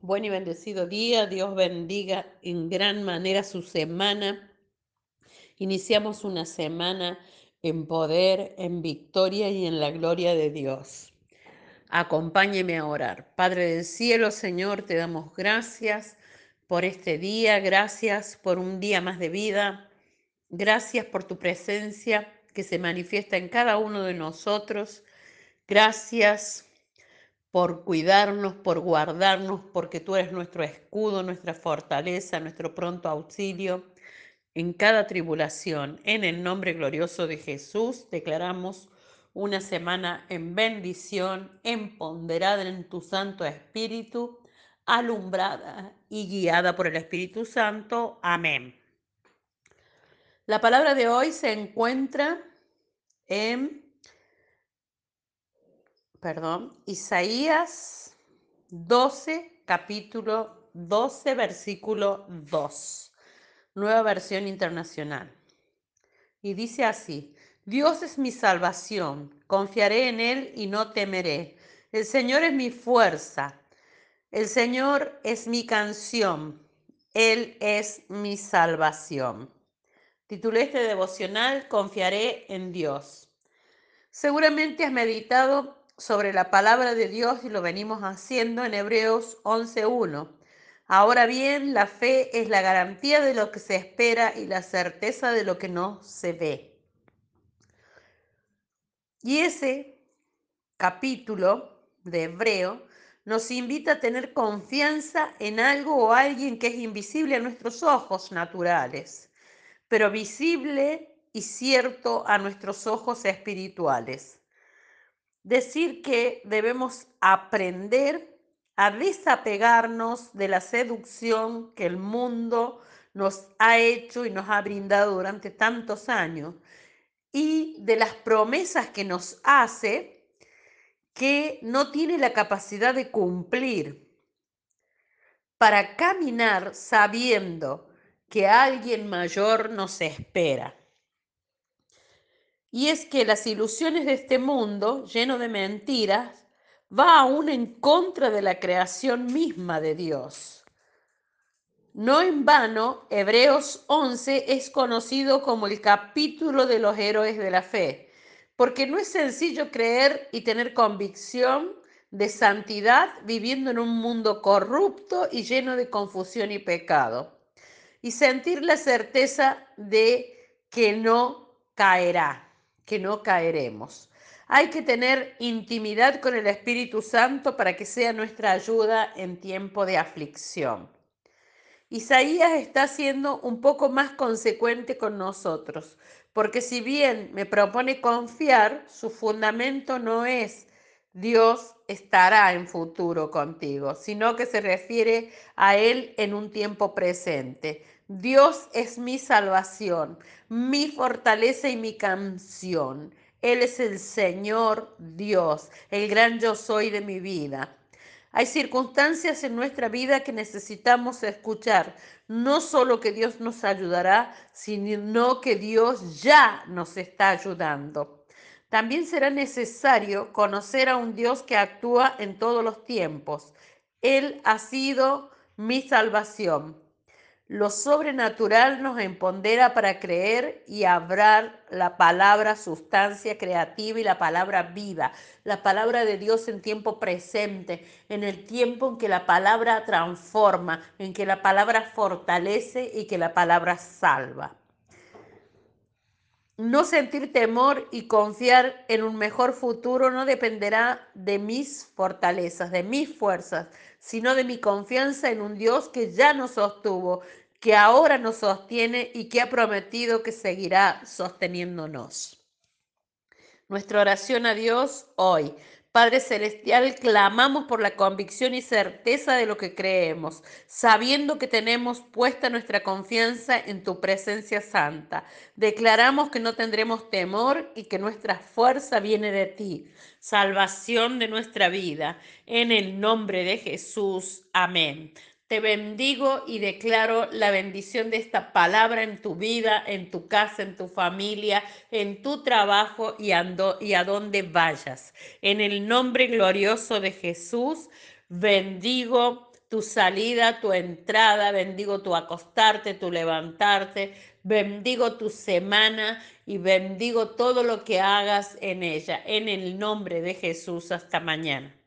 Buen y bendecido día. Dios bendiga en gran manera su semana. Iniciamos una semana en poder, en victoria y en la gloria de Dios. Acompáñeme a orar. Padre del cielo, Señor, te damos gracias por este día, gracias por un día más de vida, gracias por tu presencia que se manifiesta en cada uno de nosotros. Gracias por cuidarnos, por guardarnos, porque tú eres nuestro escudo, nuestra fortaleza, nuestro pronto auxilio en cada tribulación. En el nombre glorioso de Jesús declaramos una semana en bendición, empoderada en tu Santo Espíritu, alumbrada y guiada por el Espíritu Santo. Amén. La palabra de hoy se encuentra en perdón, Isaías 12, capítulo 12, versículo 2, nueva versión internacional. Y dice así, Dios es mi salvación, confiaré en Él y no temeré. El Señor es mi fuerza, el Señor es mi canción, Él es mi salvación. Titulé este devocional, Confiaré en Dios. Seguramente has meditado sobre la palabra de Dios y lo venimos haciendo en Hebreos 11.1. Ahora bien, la fe es la garantía de lo que se espera y la certeza de lo que no se ve. Y ese capítulo de Hebreo nos invita a tener confianza en algo o alguien que es invisible a nuestros ojos naturales, pero visible y cierto a nuestros ojos espirituales decir que debemos aprender a desapegarnos de la seducción que el mundo nos ha hecho y nos ha brindado durante tantos años y de las promesas que nos hace que no tiene la capacidad de cumplir para caminar sabiendo que alguien mayor nos espera. Y es que las ilusiones de este mundo, lleno de mentiras, va aún en contra de la creación misma de Dios. No en vano, Hebreos 11 es conocido como el capítulo de los héroes de la fe, porque no es sencillo creer y tener convicción de santidad viviendo en un mundo corrupto y lleno de confusión y pecado, y sentir la certeza de que no caerá que no caeremos. Hay que tener intimidad con el Espíritu Santo para que sea nuestra ayuda en tiempo de aflicción. Isaías está siendo un poco más consecuente con nosotros, porque si bien me propone confiar, su fundamento no es Dios estará en futuro contigo, sino que se refiere a Él en un tiempo presente. Dios es mi salvación, mi fortaleza y mi canción. Él es el Señor Dios, el gran yo soy de mi vida. Hay circunstancias en nuestra vida que necesitamos escuchar. No solo que Dios nos ayudará, sino que Dios ya nos está ayudando. También será necesario conocer a un Dios que actúa en todos los tiempos. Él ha sido mi salvación. Lo sobrenatural nos empodera para creer y hablar la palabra sustancia creativa y la palabra viva, la palabra de Dios en tiempo presente, en el tiempo en que la palabra transforma, en que la palabra fortalece y que la palabra salva. No sentir temor y confiar en un mejor futuro no dependerá de mis fortalezas, de mis fuerzas, sino de mi confianza en un Dios que ya nos sostuvo, que ahora nos sostiene y que ha prometido que seguirá sosteniéndonos. Nuestra oración a Dios hoy. Padre Celestial, clamamos por la convicción y certeza de lo que creemos, sabiendo que tenemos puesta nuestra confianza en tu presencia santa. Declaramos que no tendremos temor y que nuestra fuerza viene de ti, salvación de nuestra vida. En el nombre de Jesús. Amén. Te bendigo y declaro la bendición de esta palabra en tu vida, en tu casa, en tu familia, en tu trabajo y, y a donde vayas. En el nombre glorioso de Jesús, bendigo tu salida, tu entrada, bendigo tu acostarte, tu levantarte, bendigo tu semana y bendigo todo lo que hagas en ella. En el nombre de Jesús, hasta mañana.